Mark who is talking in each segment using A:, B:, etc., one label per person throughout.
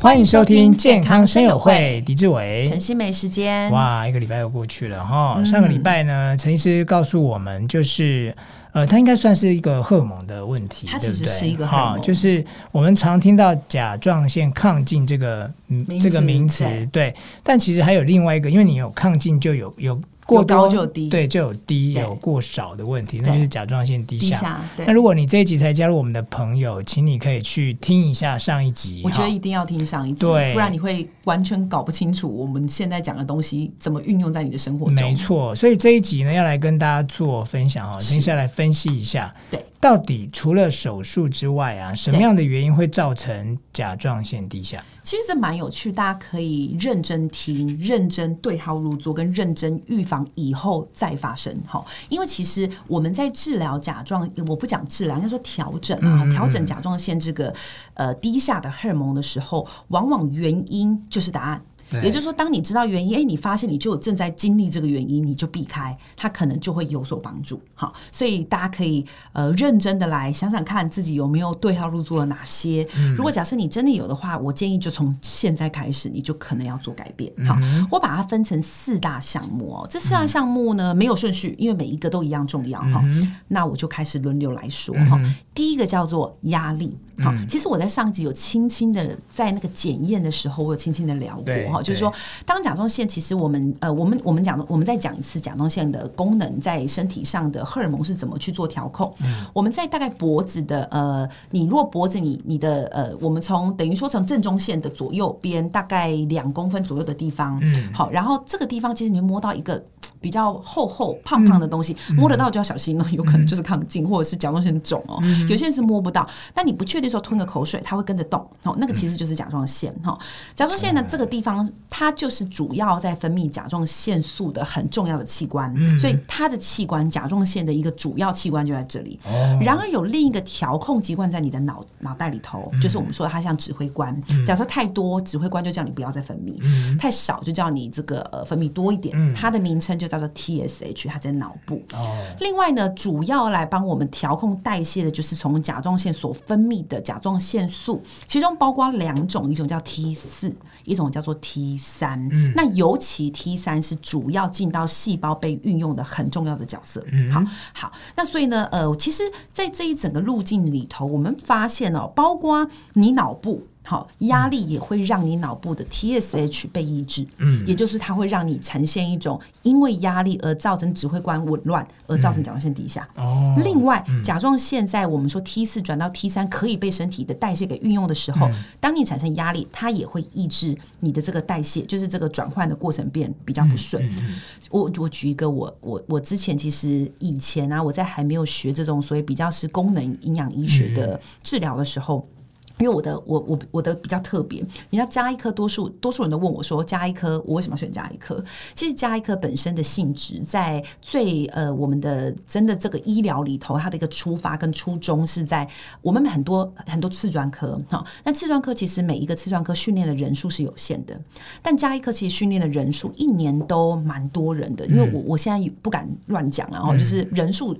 A: 欢迎收听健康生友会，狄志伟、
B: 陈欣湄时间。
A: 哇，一个礼拜又过去了哈。嗯、上个礼拜呢，陈医师告诉我们，就是呃，它应该算是一个荷尔蒙的问题，
B: 它其实是一个
A: 哈，就是我们常听到甲状腺亢进这个嗯这个名词，对，对，但其实还有另外一个，因为你有亢进就有有。过高就低，对，就有低有过少的问题，那就是甲状腺低下。低下，那如果你这一集才加入我们的朋友，请你可以去听一下上一集。
B: 我觉得一定要听上一集，
A: 对，
B: 不然你会完全搞不清楚我们现在讲的东西怎么运用在你的生活中。
A: 没错，所以这一集呢，要来跟大家做分享哈，接下来分析一下，
B: 对，
A: 到底除了手术之外啊，什么样的原因会造成甲状腺低下？
B: 其实这蛮有趣，大家可以认真听、认真对号入座，跟认真预防以后再发生。哈，因为其实我们在治疗甲状，我不讲治疗，应该说调整啊，调整甲状腺这个呃低下的荷尔蒙的时候，往往原因就是答案。也就是说，当你知道原因，哎，你发现你就正在经历这个原因，你就避开，它可能就会有所帮助。好，所以大家可以呃认真的来想想看自己有没有对号入座了哪些。嗯、如果假设你真的有的话，我建议就从现在开始，你就可能要做改变。好，嗯、我把它分成四大项目哦。这四大项目呢、嗯、没有顺序，因为每一个都一样重要哈。嗯、那我就开始轮流来说哈。嗯、第一个叫做压力。好，其实我在上集有轻轻的在那个检验的时候，我有轻轻的聊过哈，就是说，当甲状腺其实我们呃，我们我们讲，我们再讲一次甲状腺的功能在身体上的荷尔蒙是怎么去做调控。嗯、我们在大概脖子的呃，你如果脖子你你的呃，我们从等于说从正中线的左右边大概两公分左右的地方，嗯，好，然后这个地方其实你会摸到一个。比较厚厚胖胖的东西，嗯、摸得到就要小心了，有可能就是亢进、嗯、或者是甲状腺肿哦。嗯、有些人是摸不到，但你不确定的时候吞个口水，它会跟着动哦。那个其实就是甲状腺哈。甲状腺呢，这个地方它就是主要在分泌甲状腺素的很重要的器官，嗯、所以它的器官甲状腺的一个主要器官就在这里。哦、然而有另一个调控机关在你的脑脑袋里头，就是我们说的它像指挥官。嗯、假如说太多，指挥官就叫你不要再分泌；嗯、太少，就叫你这个呃分泌多一点。嗯、它的名称就。叫做 TSH，它在脑部。Oh. 另外呢，主要来帮我们调控代谢的，就是从甲状腺所分泌的甲状腺素，其中包括两种，一种叫 T 四，一种叫做 T 三。嗯。那尤其 T 三是主要进到细胞被运用的很重要的角色。嗯。好，好，那所以呢，呃，其实，在这一整个路径里头，我们发现哦，包括你脑部。好，压力也会让你脑部的 TSH 被抑制，嗯，也就是它会让你呈现一种因为压力而造成指挥官紊乱，而造成甲状腺低下。哦，另外，甲状腺在我们说 T 四转到 T 三可以被身体的代谢给运用的时候，当你产生压力，它也会抑制你的这个代谢，就是这个转换的过程变比较不顺。我我举一个，我我我之前其实以前啊，我在还没有学这种所谓比较是功能营养医学的治疗的时候。因为我的我我我的比较特别，你要加一科，多数多数人都问我说，加一科我为什么要选加一科？其实加一科本身的性质，在最呃我们的真的这个医疗里头，它的一个出发跟初衷是在我们很多很多次专科哈，那次专科其实每一个次专科训练的人数是有限的，但加一科其实训练的人数一年都蛮多人的，因为我我现在不敢乱讲，然后就是人数。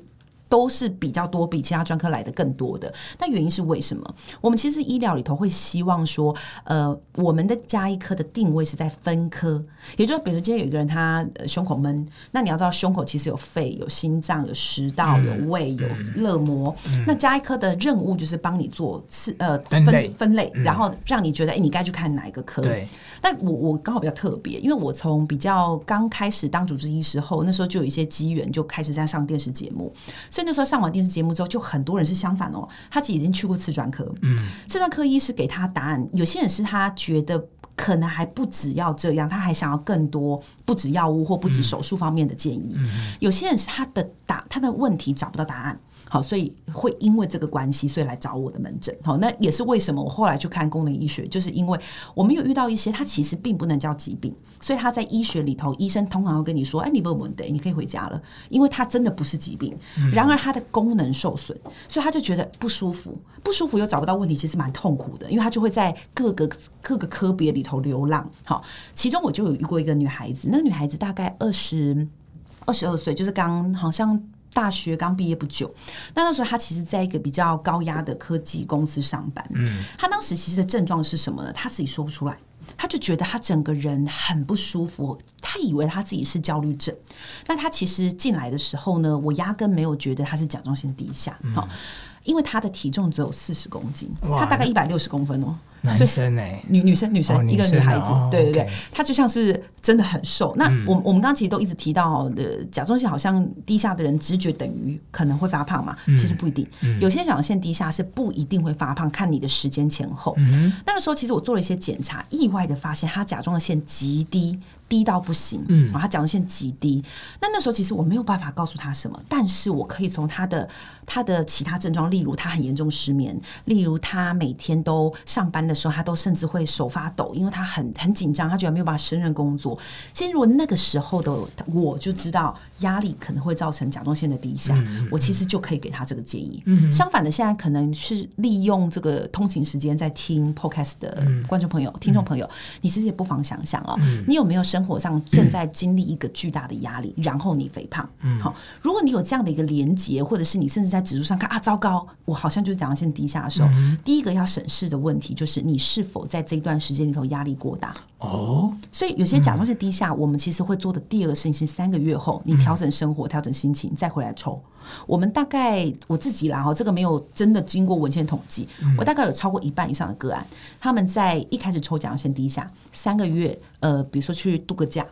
B: 都是比较多，比其他专科来的更多的。那原因是为什么？我们其实医疗里头会希望说，呃，我们的加医科的定位是在分科，也就是比如今天有一个人他胸口闷，那你要知道胸口其实有肺、有心脏、有食道、有胃、有热膜。嗯、那加医科的任务就是帮你做次呃分分类，然后让你觉得哎，你该去看哪一个科。对。但我我刚好比较特别，因为我从比较刚开始当主治医师后，那时候就有一些机缘，就开始在上电视节目。所以那时候上完电视节目之后，就很多人是相反哦，他其实已经去过次专科，嗯，次专科医师给他答案，有些人是他觉得可能还不只要这样，他还想要更多，不止药物或不止手术方面的建议。嗯，有些人是他的答他的问题找不到答案。好，所以会因为这个关系，所以来找我的门诊。好，那也是为什么我后来去看功能医学，就是因为我们有遇到一些，他其实并不能叫疾病，所以他在医学里头，医生通常会跟你说：“哎，你不问题，你可以回家了。”因为它真的不是疾病，然而他的功能受损，所以他就觉得不舒服，不舒服又找不到问题，其实蛮痛苦的，因为他就会在各个各个科别里头流浪。好，其中我就有遇过一个女孩子，那个女孩子大概二十二十二岁，就是刚好像。大学刚毕业不久。那那时候他其实在一个比较高压的科技公司上班。嗯，他当时其实的症状是什么呢？他自己说不出来，他就觉得他整个人很不舒服，他以为他自己是焦虑症。那他其实进来的时候呢，我压根没有觉得他是甲状腺低下。好、嗯，因为他的体重只有四十公斤，他大概一百六十公分哦。
A: 男生哎、欸，
B: 女女生女生、哦、一个女孩子，
A: 哦、
B: 对对对，她、就像是真的很瘦。那我、嗯、我们刚刚其实都一直提到的甲状腺好像低下的人，直觉等于可能会发胖嘛？嗯、其实不一定，嗯、有些甲状腺低下是不一定会发胖，看你的时间前后。嗯、那个时候其实我做了一些检查，意外的发现她甲状腺极低，低到不行。嗯，他甲状腺极低。那那时候其实我没有办法告诉他什么，但是我可以从他的他的其他症状，例如他很严重失眠，例如他每天都上班的时候，他都甚至会手发抖，因为他很很紧张，他觉得没有办法胜任工作。其实如果那个时候的我就知道压力可能会造成甲状腺的低下，嗯、我其实就可以给他这个建议。嗯、相反的，现在可能是利用这个通勤时间在听 podcast 的观众朋友、嗯、听众朋友，你其实也不妨想想哦，嗯、你有没有生活上正在经历一个巨大的压力，嗯、然后你肥胖？嗯、好，如果你有这样的一个连结，或者是你甚至在指数上看啊，糟糕，我好像就是甲状腺低下的时候，嗯、第一个要审视的问题就是你是。是否在这一段时间里头压力过大？哦，所以有些甲状腺低下，我们其实会做的第二个事情是三个月后，你调整生活、调整心情，再回来抽。我们大概我自己啦哈，这个没有真的经过文献统计，我大概有超过一半以上的个案，他们在一开始抽甲状腺低下，三个月，呃，比如说去度个假。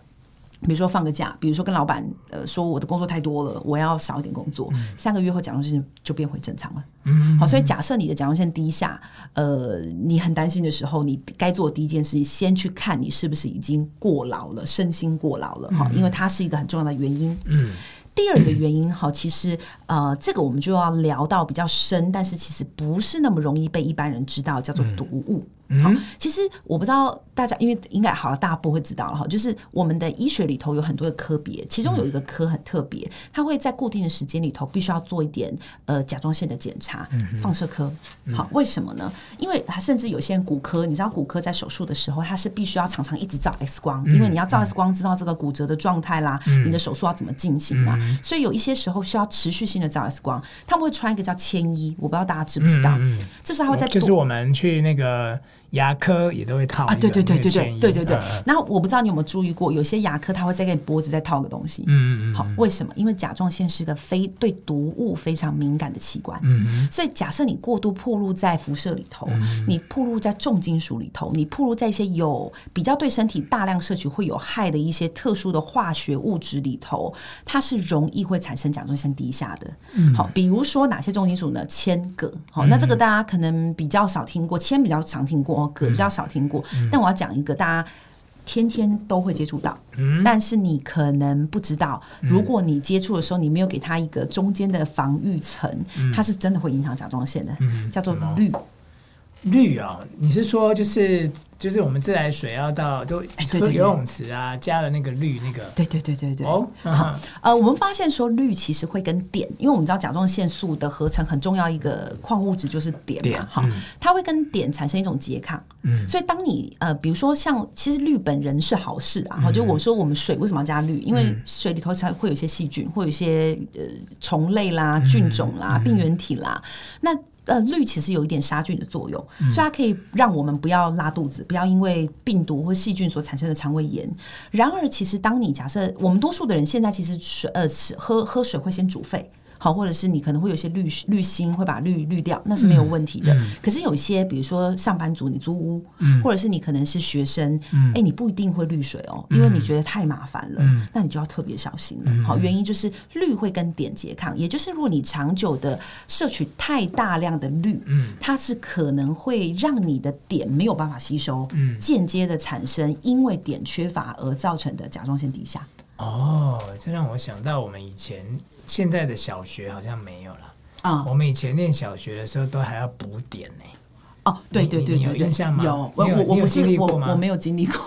B: 比如说放个假，比如说跟老板呃说我的工作太多了，我要少一点工作。嗯、三个月后甲状腺就变回正常了。嗯，好，所以假设你的甲状腺低下，呃，你很担心的时候，你该做的第一件事情，先去看你是不是已经过劳了，身心过劳了哈，嗯、因为它是一个很重要的原因。嗯，第二个原因哈，其实呃，这个我们就要聊到比较深，但是其实不是那么容易被一般人知道，叫做毒物。嗯好，其实我不知道大家，因为应该好，大家不会知道了哈。就是我们的医学里头有很多的科别，其中有一个科很特别，它会在固定的时间里头必须要做一点呃甲状腺的检查，放射科。好，为什么呢？因为它甚至有些人骨科，你知道骨科在手术的时候，它是必须要常常一直照 X 光，因为你要照 X 光知道这个骨折的状态啦，你的手术要怎么进行啦。所以有一些时候需要持续性的照 X 光，他们会穿一个叫铅衣，我不知道大家知不知道？这是他会在
A: 就是我们去那个。牙科也都会套啊，
B: 对对对对对对对对。然后我不知道你有没有注意过，有些牙科他会再给你脖子再套个东西。嗯嗯好，为什么？因为甲状腺是个非对毒物非常敏感的器官。嗯，所以假设你过度暴露在辐射里头，你暴露在重金属里头，你暴露在一些有比较对身体大量摄取会有害的一些特殊的化学物质里头，它是容易会产生甲状腺低下的。嗯。好，比如说哪些重金属呢？铅、铬。好，那这个大家可能比较少听过，铅比较常听过。铬比较少听过，嗯、但我要讲一个大家天天都会接触到，嗯、但是你可能不知道，如果你接触的时候你没有给他一个中间的防御层，嗯、它是真的会影响甲状腺的，嗯、叫做氯。
A: 氯啊、哦，你是说就是？就是我们自来水要到都喝游泳池啊，加了那个氯那个。
B: 对对对对对。哦，呃，我们发现说氯其实会跟碘，因为我们知道甲状腺素的合成很重要一个矿物质就是碘嘛，哈，它会跟碘产生一种拮抗。嗯。所以当你呃，比如说像其实氯本人是好事啊，哈，就我说我们水为什么要加氯？因为水里头才会有一些细菌，会有一些呃虫类啦、菌种啦、病原体啦，那。呃，氯其实有一点杀菌的作用，嗯、所以它可以让我们不要拉肚子，不要因为病毒或细菌所产生的肠胃炎。然而，其实当你假设我们多数的人现在其实水呃吃喝喝水会先煮沸。好，或者是你可能会有些滤滤芯会把滤滤掉，那是没有问题的。嗯。嗯、可是有一些，比如说上班族，你租屋，嗯、或者是你可能是学生，哎、你不一定会滤水哦，因为你觉得太麻烦了，嗯、那你就要特别小心了。好，原因就是氯会跟碘拮抗，也就是如果你长久的摄取太大量的氯，嗯、它是可能会让你的碘没有办法吸收，间、嗯、接的产生因为碘缺乏而造成的甲状腺低下。
A: 哦，这让我想到我们以前现在的小学好像没有了啊。我们以前念小学的时候都还要补点呢。哦，
B: 对对对对，有印象吗？有，我我我不是我我没有经历过。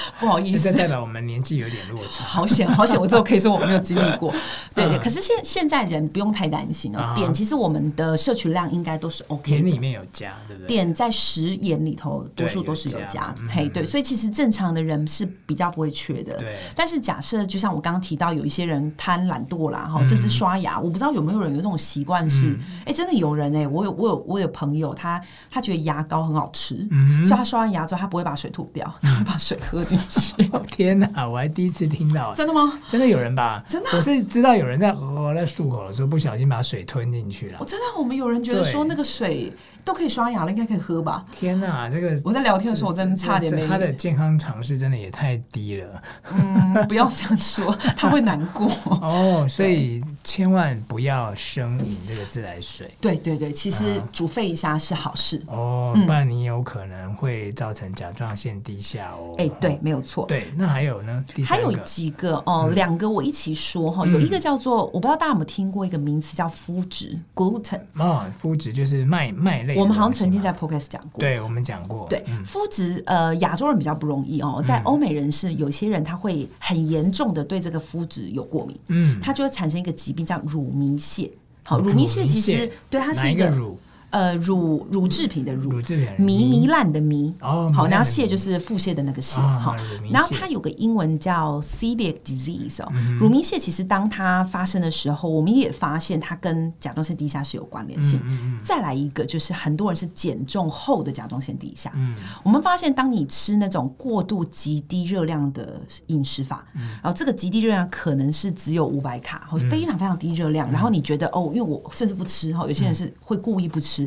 B: 不好意思，
A: 这代表我们年纪有点落差。
B: 好险，好险！我之后可以说我没有经历过。对对，可是现现在人不用太担心哦。点其实我们的摄取量应该都是 OK。
A: 碘里面有加，对不对？
B: 碘在食盐里头多数都是有加。嘿，对，所以其实正常的人是比较不会缺的。对。但是假设就像我刚刚提到，有一些人贪懒惰啦，哈，甚至刷牙，我不知道有没有人有这种习惯是，哎，真的有人哎，我有我有我有朋友，他他觉得牙膏很好吃，所以他刷完牙之后，他不会把水吐掉，他会把水喝进去。
A: 天哪，我还第一次听到，
B: 真的吗？
A: 真的有人吧？
B: 真的，
A: 我是知道有人在呃在漱口的时候不小心把水吞进去了。
B: 我真的，我们有人觉得说那个水。都可以刷牙了，应该可以喝吧？
A: 天哪，这个
B: 我在聊天的时候，我真的差点没。
A: 他的健康常识真的也太低了。
B: 嗯，不要这样说，他会难过。
A: 哦，所以千万不要生饮这个自来水。
B: 对对对，其实煮沸一下是好事。
A: 哦，不然你有可能会造成甲状腺低下哦。
B: 哎，对，没有错。
A: 对，那还有呢？
B: 还有几个哦，两个我一起说哈。有一个叫做，我不知道大家有没有听过一个名词叫麸质 （gluten）。
A: 啊，麸质就是麦麦类。
B: 我们好像曾经在 Podcast 讲过，
A: 对，我们讲过。
B: 对，肤质呃，亚洲人比较不容易哦，在欧美人士，有些人他会很严重的对这个肤质有过敏，嗯，他就会产生一个疾病叫乳糜泻。好，乳糜泻其实对它是一个乳。呃，乳乳制品的乳，糜糜烂的糜，好，然后泻就是腹泻的那个泻，好，然后它有个英文叫 celiac disease 哦，乳糜泻其实当它发生的时候，我们也发现它跟甲状腺低下是有关联性。再来一个就是很多人是减重后的甲状腺低下，嗯。我们发现当你吃那种过度极低热量的饮食法，嗯。然后这个极低热量可能是只有五百卡，非常非常低热量，然后你觉得哦，因为我甚至不吃哈，有些人是会故意不吃。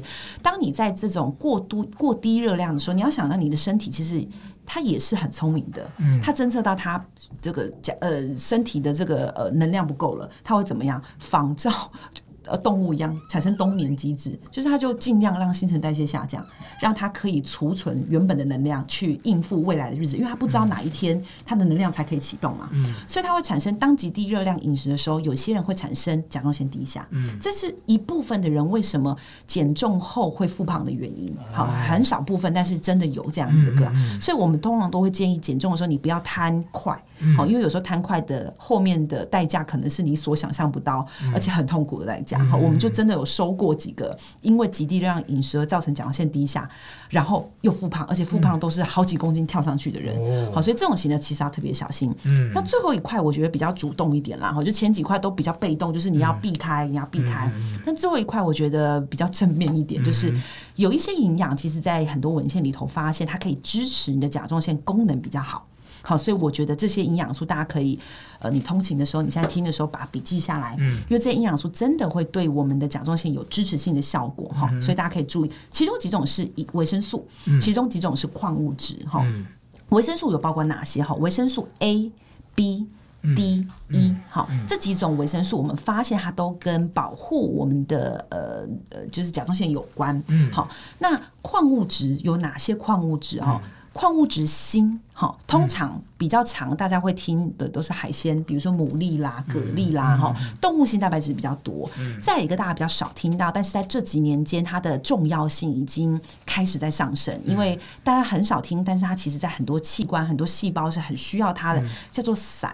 B: 当你在这种过度过低热量的时候，你要想到你的身体其实它也是很聪明的，嗯，它侦测到它这个呃身体的这个呃能量不够了，它会怎么样仿照？呃，动物一样产生冬眠机制，就是它就尽量让新陈代谢下降，让它可以储存原本的能量去应付未来的日子，因为它不知道哪一天它的能量才可以启动嘛。嗯，所以它会产生当极低热量饮食的时候，有些人会产生甲状腺低下。嗯，这是一部分的人为什么减重后会复胖的原因。好，很少部分，但是真的有这样子的个。所以我们通常都会建议减重的时候，你不要贪快。好，因为有时候贪快的后面的代价可能是你所想象不到，而且很痛苦的代价。好，我们就真的有收过几个，因为极低热量饮食而造成甲状腺低下，然后又复胖，而且复胖都是好几公斤跳上去的人。好，所以这种型的其实要特别小心。嗯，那最后一块我觉得比较主动一点啦，哈，就前几块都比较被动，就是你要避开，你要避开。但最后一块我觉得比较正面一点，就是有一些营养，其实在很多文献里头发现，它可以支持你的甲状腺功能比较好。好，所以我觉得这些营养素大家可以，呃，你通勤的时候，你现在听的时候把笔记下来，嗯，因为这些营养素真的会对我们的甲状腺有支持性的效果哈，所以大家可以注意，其中几种是维生素，其中几种是矿物质哈。维生素有包括哪些哈？维生素 A、B、D、E，好，这几种维生素我们发现它都跟保护我们的呃呃就是甲状腺有关，嗯，好，那矿物质有哪些矿物质哈？矿物质锌，哈，通常比较常，大家会听的都是海鲜，比如说牡蛎啦、蛤蜊啦，哈。动物性蛋白质比较多。再一个大家比较少听到，但是在这几年间，它的重要性已经开始在上升，因为大家很少听，但是它其实在很多器官、很多细胞是很需要它的，叫做硒。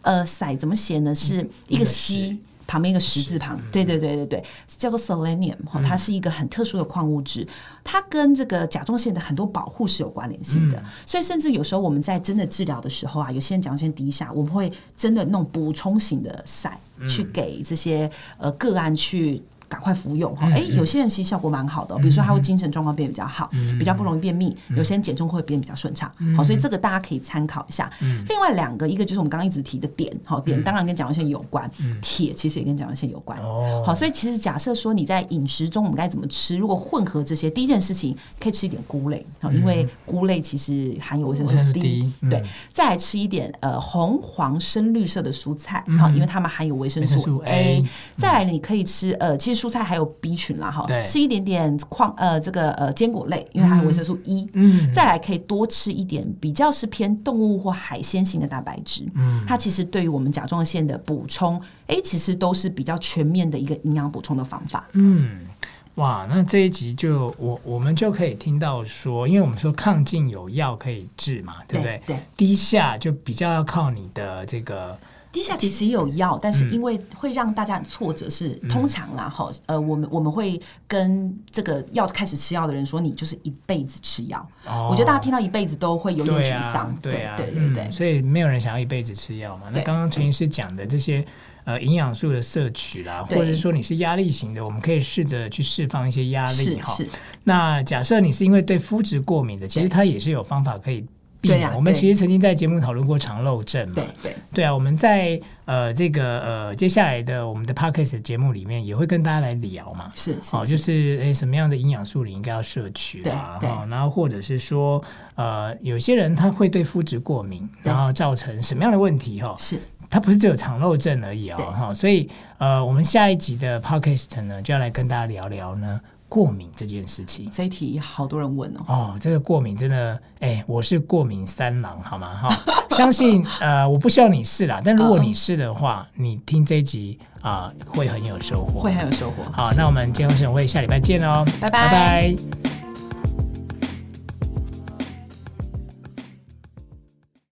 B: 呃，硒怎么写呢？是一个硒。旁边一个十字旁，对对对对对，叫做 selenium 哈，它是一个很特殊的矿物质，它跟这个甲状腺的很多保护是有关联性的，所以甚至有时候我们在真的治疗的时候啊，有些人甲状腺低下，我们会真的弄补充型的塞去给这些呃个案去。赶快服用哈！哎，有些人其实效果蛮好的，比如说他会精神状况变比较好，比较不容易便秘；有些人减重会变比较顺畅。好，所以这个大家可以参考一下。另外两个，一个就是我们刚刚一直提的碘，好，碘当然跟甲状腺有关，铁其实也跟甲状腺有关。好，所以其实假设说你在饮食中我们该怎么吃？如果混合这些，第一件事情可以吃一点菇类，好，因为菇类其实含有维生素 D。对，再来吃一点呃红黄深绿色的蔬菜，好，因为它们含有维生素 A。再来你可以吃呃，其实。蔬菜还有 B 群啦，哈，吃一点点矿呃这个呃坚果类，因为它有维生素 E。嗯，再来可以多吃一点比较是偏动物或海鲜型的蛋白质。嗯，它其实对于我们甲状腺的补充，哎，其实都是比较全面的一个营养补充的方法。嗯。
A: 哇，那这一集就我我们就可以听到说，因为我们说抗进有药可以治嘛，对不对？
B: 对，
A: 低下就比较要靠你的这个。
B: 低下其实也有药，但是因为会让大家很挫折是，是、嗯、通常啦，哈，呃，我们我们会跟这个要开始吃药的人说，你就是一辈子吃药。哦，我觉得大家听到一辈子都会有点沮丧，
A: 对啊，
B: 对对对，
A: 嗯，所以没有人想要一辈子吃药嘛。那刚刚陈医师讲的这些呃营养素的摄取啦，或者是说你是压力型的，我们可以试着去释放一些压力哈。那假设你是因为对肤质过敏的，其实它也是有方法可以。对我们其实曾经在节目讨论过肠漏症嘛。对对对啊，我们在呃这个呃接下来的我们的 Podcast 节目里面也会跟大家来聊嘛。是，是、哦，就是诶什么样的营养素你应该要摄取啊？哈，然后或者是说呃有些人他会对肤质过敏，然后造成什么样的问题哈？是，他不是只有肠漏症而已哦。哈，所以呃我们下一集的 Podcast 呢就要来跟大家聊聊呢。过敏这件事情，
B: 这一题好多人问哦。
A: 哦，这个过敏真的，哎，我是过敏三郎，好吗？哈、哦，相信呃，我不需要你试啦，但如果你是的话，你听这一集啊、呃，会很有收获，
B: 会很有收获。
A: 好，那我们健康生活会下礼拜见喽，拜拜。拜拜。